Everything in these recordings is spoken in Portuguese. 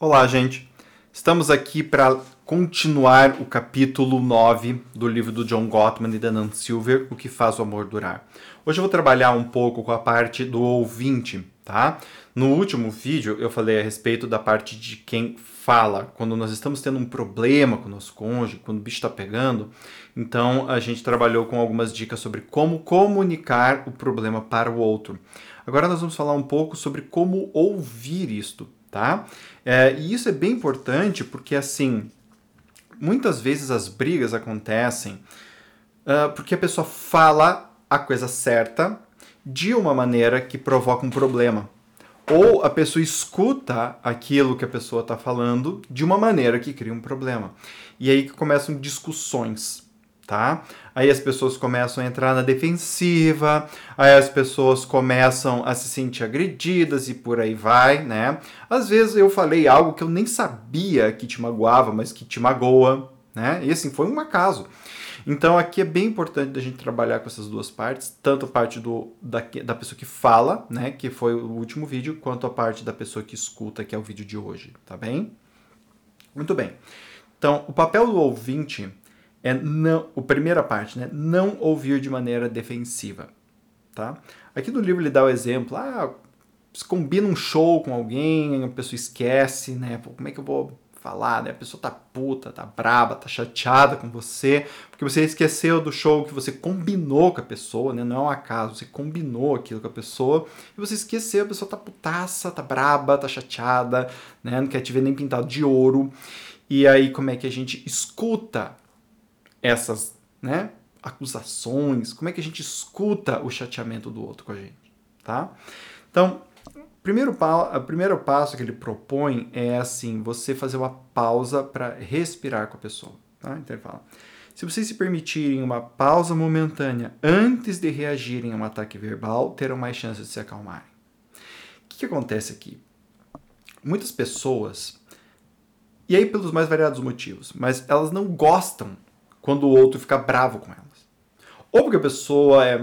Olá, gente. Estamos aqui para continuar o capítulo 9 do livro do John Gottman e da Nan Silver, O que faz o amor durar. Hoje eu vou trabalhar um pouco com a parte do ouvinte, tá? No último vídeo eu falei a respeito da parte de quem fala, quando nós estamos tendo um problema com o nosso cônjuge, quando o bicho está pegando. Então a gente trabalhou com algumas dicas sobre como comunicar o problema para o outro. Agora nós vamos falar um pouco sobre como ouvir isto, tá? É, e isso é bem importante porque, assim, muitas vezes as brigas acontecem uh, porque a pessoa fala a coisa certa de uma maneira que provoca um problema. Ou a pessoa escuta aquilo que a pessoa está falando de uma maneira que cria um problema. E aí que começam discussões tá? Aí as pessoas começam a entrar na defensiva, aí as pessoas começam a se sentir agredidas e por aí vai, né? Às vezes eu falei algo que eu nem sabia que te magoava, mas que te magoa, né? E assim, foi um acaso. Então aqui é bem importante a gente trabalhar com essas duas partes, tanto a parte do, da, da pessoa que fala, né, que foi o último vídeo, quanto a parte da pessoa que escuta, que é o vídeo de hoje, tá bem? Muito bem. Então, o papel do ouvinte é não, a primeira parte, né? Não ouvir de maneira defensiva, tá? Aqui no livro ele dá o exemplo, ah, você combina um show com alguém, a pessoa esquece, né? Pô, como é que eu vou falar, né? A pessoa tá puta, tá braba, tá chateada com você, porque você esqueceu do show que você combinou com a pessoa, né? Não é um acaso, você combinou aquilo com a pessoa e você esqueceu, a pessoa tá putaça, tá braba, tá chateada, né? Não quer te ver nem pintado de ouro. E aí, como é que a gente escuta essas né, acusações, como é que a gente escuta o chateamento do outro com a gente, tá? Então, primeiro, o primeiro passo que ele propõe é assim, você fazer uma pausa para respirar com a pessoa, tá? Então ele fala, se vocês se permitirem uma pausa momentânea antes de reagirem a um ataque verbal, terão mais chances de se acalmarem. O que, que acontece aqui? Muitas pessoas, e aí pelos mais variados motivos, mas elas não gostam quando o outro fica bravo com elas. Ou porque a pessoa é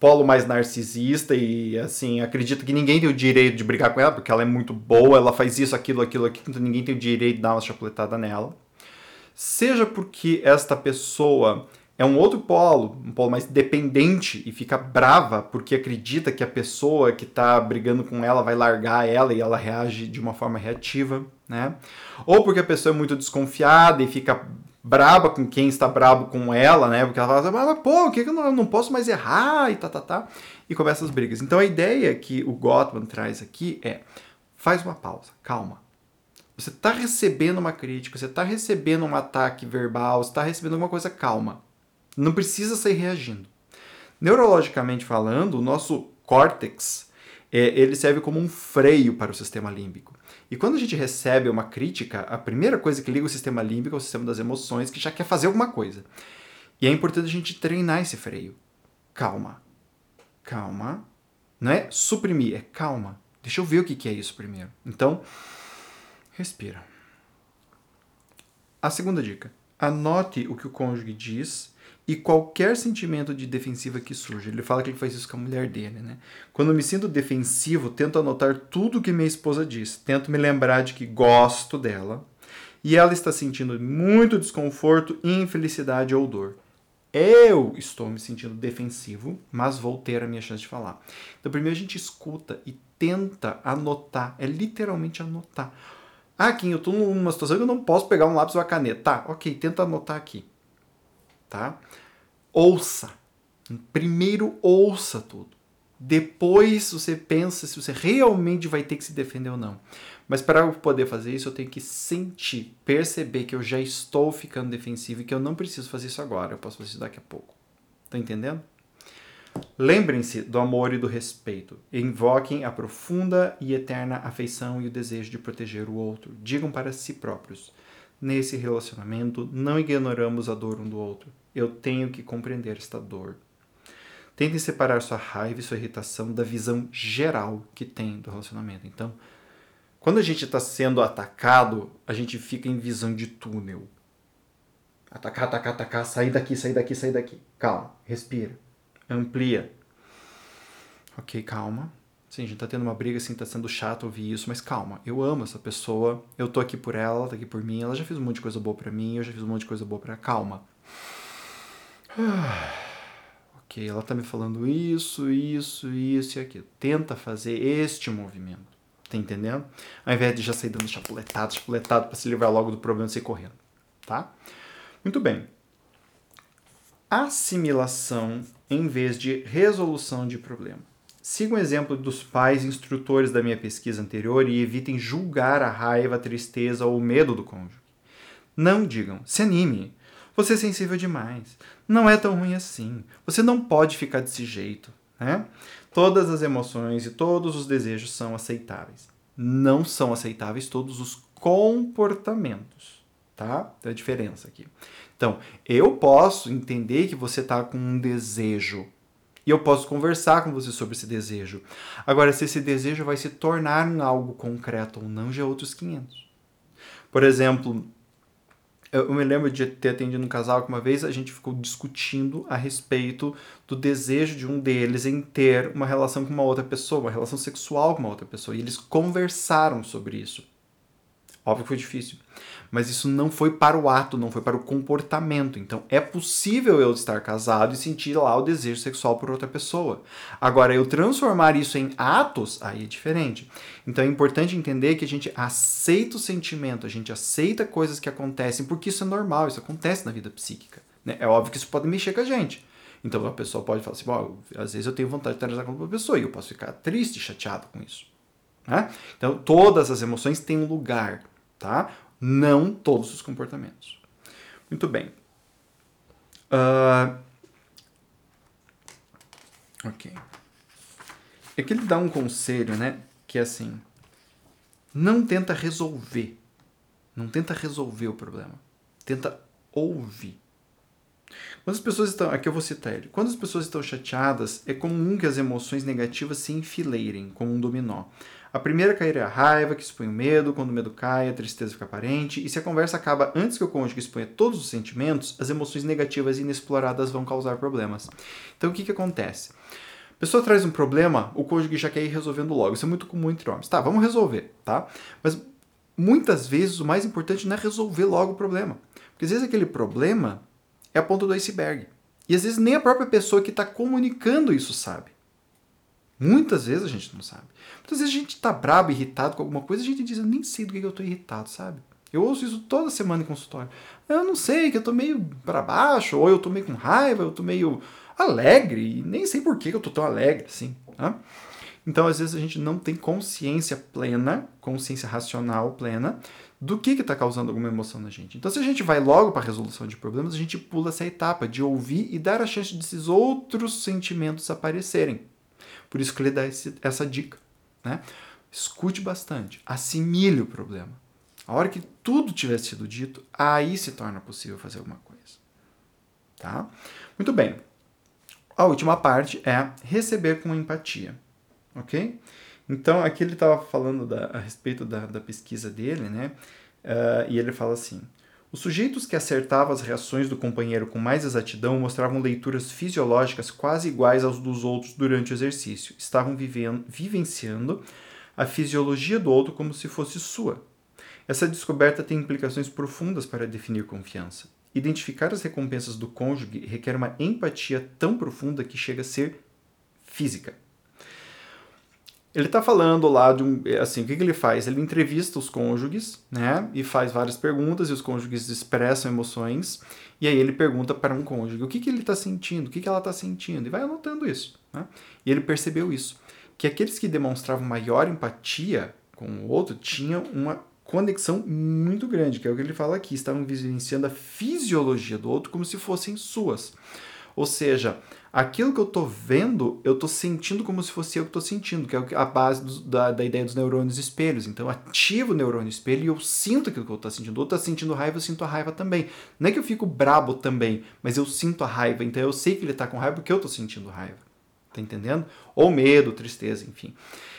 polo mais narcisista e assim acredita que ninguém tem o direito de brigar com ela porque ela é muito boa, ela faz isso, aquilo, aquilo, aquilo, então ninguém tem o direito de dar uma chapuletada nela. Seja porque esta pessoa é um outro polo, um polo mais dependente e fica brava porque acredita que a pessoa que está brigando com ela vai largar ela e ela reage de uma forma reativa, né? Ou porque a pessoa é muito desconfiada e fica braba com quem está brabo com ela, né? Porque ela fala, mas pô, o que, que eu não, eu não posso mais errar e tá, tá, tá. E começa as brigas. Então a ideia que o Gottman traz aqui é: faz uma pausa, calma. Você está recebendo uma crítica, você está recebendo um ataque verbal, você está recebendo alguma coisa, calma. Não precisa sair reagindo. Neurologicamente falando, o nosso córtex é, ele serve como um freio para o sistema límbico. E quando a gente recebe uma crítica, a primeira coisa que liga o sistema límbico é o sistema das emoções, que já quer fazer alguma coisa. E é importante a gente treinar esse freio. Calma. Calma. Não é suprimir, é calma. Deixa eu ver o que é isso primeiro. Então, respira. A segunda dica: anote o que o cônjuge diz e qualquer sentimento de defensiva que surja. Ele fala que ele faz isso com a mulher dele, né? Quando me sinto defensivo, tento anotar tudo que minha esposa diz, tento me lembrar de que gosto dela e ela está sentindo muito desconforto, infelicidade ou dor. Eu estou me sentindo defensivo, mas vou ter a minha chance de falar. Então, primeiro a gente escuta e tenta anotar, é literalmente anotar. Ah, Kim, eu estou numa situação que eu não posso pegar um lápis ou a caneta. Tá, ok, tenta anotar aqui tá? Ouça. Primeiro ouça tudo. Depois você pensa se você realmente vai ter que se defender ou não. Mas para eu poder fazer isso, eu tenho que sentir, perceber que eu já estou ficando defensivo e que eu não preciso fazer isso agora, eu posso fazer isso daqui a pouco. Tá entendendo? Lembrem-se do amor e do respeito. Invoquem a profunda e eterna afeição e o desejo de proteger o outro. Digam para si próprios: Nesse relacionamento, não ignoramos a dor um do outro. Eu tenho que compreender esta dor. Tentem separar sua raiva e sua irritação da visão geral que tem do relacionamento. Então, quando a gente está sendo atacado, a gente fica em visão de túnel. Atacar, atacar, atacar, sair daqui, sair daqui, sair daqui. Calma, respira, amplia. Ok, calma. Sim, a gente tá tendo uma briga assim, tá sendo chato ouvir isso, mas calma, eu amo essa pessoa, eu tô aqui por ela, ela tá aqui por mim, ela já fez um monte de coisa boa para mim, eu já fiz um monte de coisa boa para calma. ok, ela tá me falando isso, isso, isso e aquilo. Tenta fazer este movimento. Tá entendendo? Ao invés de já sair dando chapuletado, chapuletado para se livrar logo do problema e sair correndo. Tá? Muito bem. Assimilação em vez de resolução de problema. Siga o exemplo dos pais instrutores da minha pesquisa anterior e evitem julgar a raiva, a tristeza ou o medo do cônjuge. Não digam, se anime, você é sensível demais, não é tão ruim assim, você não pode ficar desse jeito. Né? Todas as emoções e todos os desejos são aceitáveis. Não são aceitáveis todos os comportamentos, tá? Tem a diferença aqui. Então, eu posso entender que você está com um desejo, e eu posso conversar com você sobre esse desejo. Agora, se esse desejo vai se tornar em algo concreto ou não, já é outros 500. Por exemplo, eu me lembro de ter atendido um casal que uma vez a gente ficou discutindo a respeito do desejo de um deles em ter uma relação com uma outra pessoa, uma relação sexual com uma outra pessoa. E eles conversaram sobre isso. Óbvio que foi difícil. Mas isso não foi para o ato, não foi para o comportamento. Então é possível eu estar casado e sentir lá o desejo sexual por outra pessoa. Agora, eu transformar isso em atos, aí é diferente. Então é importante entender que a gente aceita o sentimento, a gente aceita coisas que acontecem, porque isso é normal, isso acontece na vida psíquica. Né? É óbvio que isso pode mexer com a gente. Então a pessoa pode falar assim: Bom, às vezes eu tenho vontade de transar com outra pessoa e eu posso ficar triste, chateado com isso. Né? Então todas as emoções têm um lugar tá? Não todos os comportamentos. Muito bem. Uh... Ok. É que ele dá um conselho, né? Que é assim: não tenta resolver. Não tenta resolver o problema. Tenta ouvir. Quando as pessoas estão. Aqui eu vou citar ele. Quando as pessoas estão chateadas, é comum que as emoções negativas se enfileirem como um dominó. A primeira cair é a raiva, que expõe o medo, quando o medo cai, a tristeza fica aparente, e se a conversa acaba antes que o cônjuge exponha todos os sentimentos, as emoções negativas e inexploradas vão causar problemas. Então o que, que acontece? A pessoa traz um problema, o cônjuge já quer ir resolvendo logo. Isso é muito comum entre homens. Tá, vamos resolver, tá? Mas muitas vezes o mais importante não é resolver logo o problema. Porque às vezes aquele problema é a ponta do iceberg. E às vezes nem a própria pessoa que está comunicando isso sabe. Muitas vezes a gente não sabe. Muitas vezes a gente tá brabo, irritado com alguma coisa, a gente diz, eu nem sei do que eu tô irritado, sabe? Eu ouço isso toda semana em consultório. Eu não sei, que eu tô meio para baixo, ou eu tô meio com raiva, eu tô meio alegre, e nem sei por que eu tô tão alegre assim. Tá? Então, às vezes, a gente não tem consciência plena, consciência racional plena, do que está causando alguma emoção na gente. Então, se a gente vai logo para a resolução de problemas, a gente pula essa etapa de ouvir e dar a chance desses outros sentimentos aparecerem. Por isso que ele dá esse, essa dica. Né? Escute bastante, assimile o problema. A hora que tudo tiver sido dito, aí se torna possível fazer alguma coisa. Tá? Muito bem. A última parte é receber com empatia. Ok? Então, aqui ele estava falando da, a respeito da, da pesquisa dele, né? Uh, e ele fala assim: os sujeitos que acertavam as reações do companheiro com mais exatidão mostravam leituras fisiológicas quase iguais aos dos outros durante o exercício. Estavam vivendo, vivenciando a fisiologia do outro como se fosse sua. Essa descoberta tem implicações profundas para definir confiança. Identificar as recompensas do cônjuge requer uma empatia tão profunda que chega a ser física. Ele está falando lá de um. Assim, o que, que, ele faz? Ele entrevista os cônjuges, né? E faz várias perguntas, e os cônjuges expressam emoções. E aí ele pergunta para um cônjuge o que, que ele está sentindo, o que, que ela está sentindo, e vai anotando isso. Né? E ele percebeu isso. Que aqueles que demonstravam maior empatia com o outro tinham uma conexão muito grande, que é o que ele fala aqui, estavam vivenciando a fisiologia do outro como se fossem suas. Ou seja, aquilo que eu estou vendo, eu estou sentindo como se fosse eu que estou sentindo, que é a base do, da, da ideia dos neurônios espelhos. Então, ativo o neurônio espelho e eu sinto aquilo que eu estou sentindo. O outro está sentindo raiva, eu sinto a raiva também. Não é que eu fico brabo também, mas eu sinto a raiva. Então, eu sei que ele está com raiva porque eu estou sentindo raiva. Tá entendendo? Ou medo, tristeza, enfim.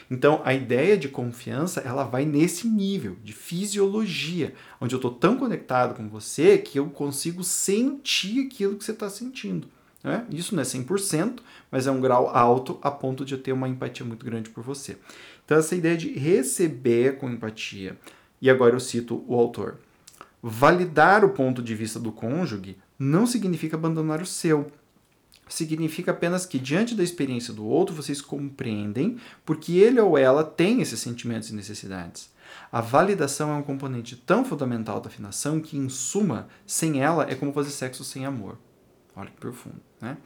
Então, a ideia de confiança, ela vai nesse nível de fisiologia, onde eu estou tão conectado com você que eu consigo sentir aquilo que você está sentindo. Né? Isso não é 100%, mas é um grau alto a ponto de eu ter uma empatia muito grande por você. Então, essa ideia de receber com empatia, e agora eu cito o autor: validar o ponto de vista do cônjuge não significa abandonar o seu. Significa apenas que, diante da experiência do outro, vocês compreendem porque ele ou ela tem esses sentimentos e necessidades. A validação é um componente tão fundamental da afinação que, em suma, sem ela é como fazer sexo sem amor. Olha que profundo, né?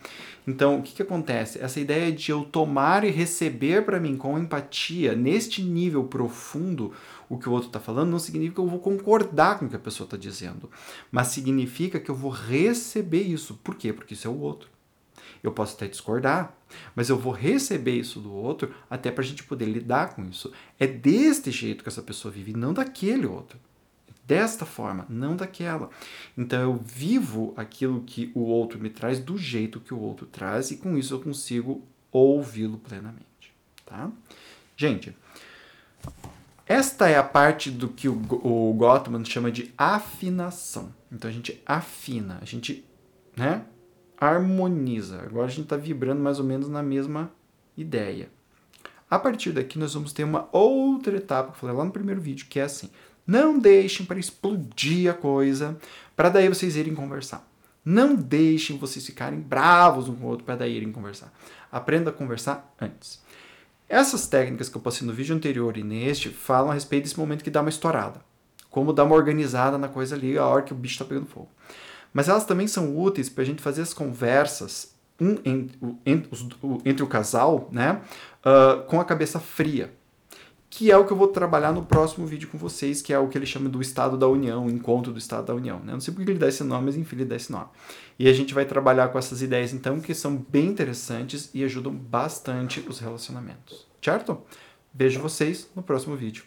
Então, o que, que acontece? Essa ideia de eu tomar e receber para mim com empatia, neste nível profundo, o que o outro está falando, não significa que eu vou concordar com o que a pessoa está dizendo, mas significa que eu vou receber isso. Por quê? Porque isso é o outro. Eu posso até discordar, mas eu vou receber isso do outro até para a gente poder lidar com isso. É deste jeito que essa pessoa vive, não daquele outro. Desta forma, não daquela. Então eu vivo aquilo que o outro me traz do jeito que o outro traz e com isso eu consigo ouvi-lo plenamente. Tá? Gente, esta é a parte do que o, o Gottman chama de afinação. Então a gente afina, a gente né, harmoniza. Agora a gente está vibrando mais ou menos na mesma ideia. A partir daqui nós vamos ter uma outra etapa que eu falei lá no primeiro vídeo, que é assim: não deixem para explodir a coisa, para daí vocês irem conversar. Não deixem vocês ficarem bravos um com o outro para daí irem conversar. Aprenda a conversar antes. Essas técnicas que eu passei no vídeo anterior e neste falam a respeito desse momento que dá uma estourada. Como dar uma organizada na coisa ali a hora que o bicho está pegando fogo. Mas elas também são úteis para a gente fazer as conversas um, entre, entre, o casal né, uh, com a cabeça fria que é o que eu vou trabalhar no próximo vídeo com vocês, que é o que ele chama do Estado da União, encontro do Estado da União. Né? Não sei porque ele dá esse nome, mas enfim, ele dá esse nome. E a gente vai trabalhar com essas ideias, então, que são bem interessantes e ajudam bastante os relacionamentos. Certo? Vejo vocês no próximo vídeo.